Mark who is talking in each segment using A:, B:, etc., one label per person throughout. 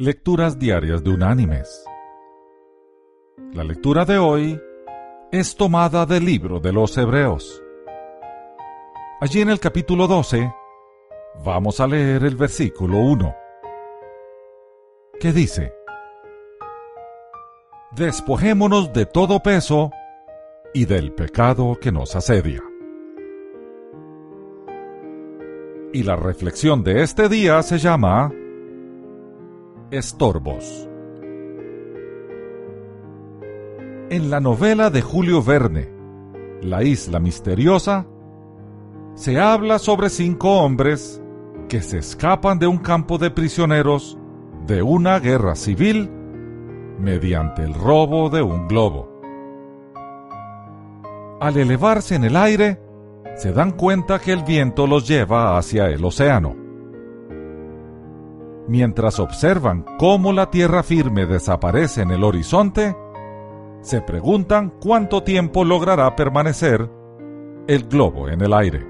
A: Lecturas Diarias de Unánimes. La lectura de hoy es tomada del libro de los Hebreos. Allí en el capítulo 12 vamos a leer el versículo 1, que dice, Despojémonos de todo peso y del pecado que nos asedia. Y la reflexión de este día se llama Estorbos. En la novela de Julio Verne, La isla misteriosa, se habla sobre cinco hombres que se escapan de un campo de prisioneros de una guerra civil mediante el robo de un globo. Al elevarse en el aire, se dan cuenta que el viento los lleva hacia el océano mientras observan cómo la tierra firme desaparece en el horizonte, se preguntan cuánto tiempo logrará permanecer el globo en el aire.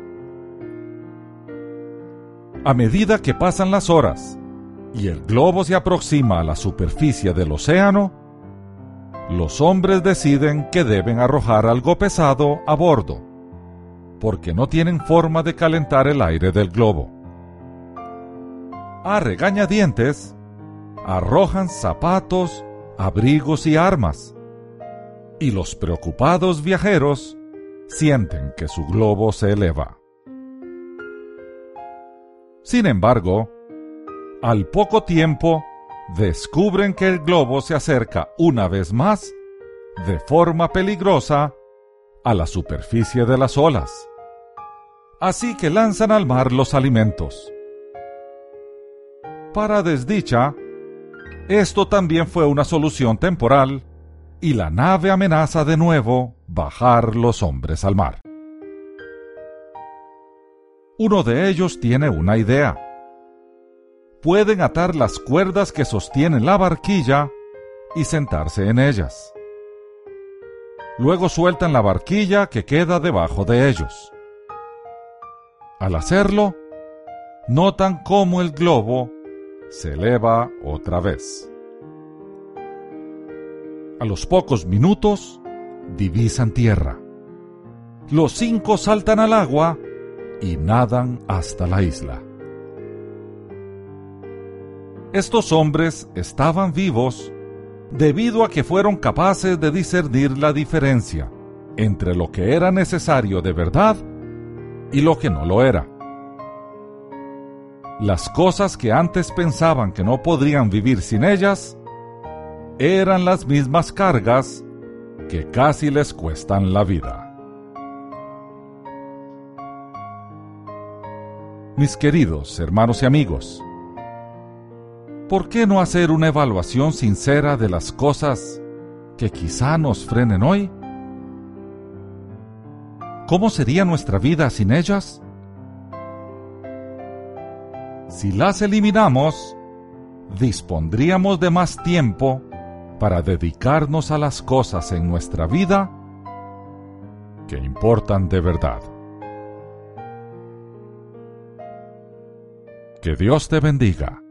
A: A medida que pasan las horas y el globo se aproxima a la superficie del océano, los hombres deciden que deben arrojar algo pesado a bordo, porque no tienen forma de calentar el aire del globo a regañadientes, arrojan zapatos, abrigos y armas, y los preocupados viajeros sienten que su globo se eleva. Sin embargo, al poco tiempo, descubren que el globo se acerca una vez más, de forma peligrosa, a la superficie de las olas. Así que lanzan al mar los alimentos para desdicha, esto también fue una solución temporal y la nave amenaza de nuevo bajar los hombres al mar. Uno de ellos tiene una idea. Pueden atar las cuerdas que sostienen la barquilla y sentarse en ellas. Luego sueltan la barquilla que queda debajo de ellos. Al hacerlo, notan cómo el globo se eleva otra vez. A los pocos minutos, divisan tierra. Los cinco saltan al agua y nadan hasta la isla. Estos hombres estaban vivos debido a que fueron capaces de discernir la diferencia entre lo que era necesario de verdad y lo que no lo era. Las cosas que antes pensaban que no podrían vivir sin ellas eran las mismas cargas que casi les cuestan la vida. Mis queridos hermanos y amigos, ¿por qué no hacer una evaluación sincera de las cosas que quizá nos frenen hoy? ¿Cómo sería nuestra vida sin ellas? Si las eliminamos, dispondríamos de más tiempo para dedicarnos a las cosas en nuestra vida que importan de verdad. Que Dios te bendiga.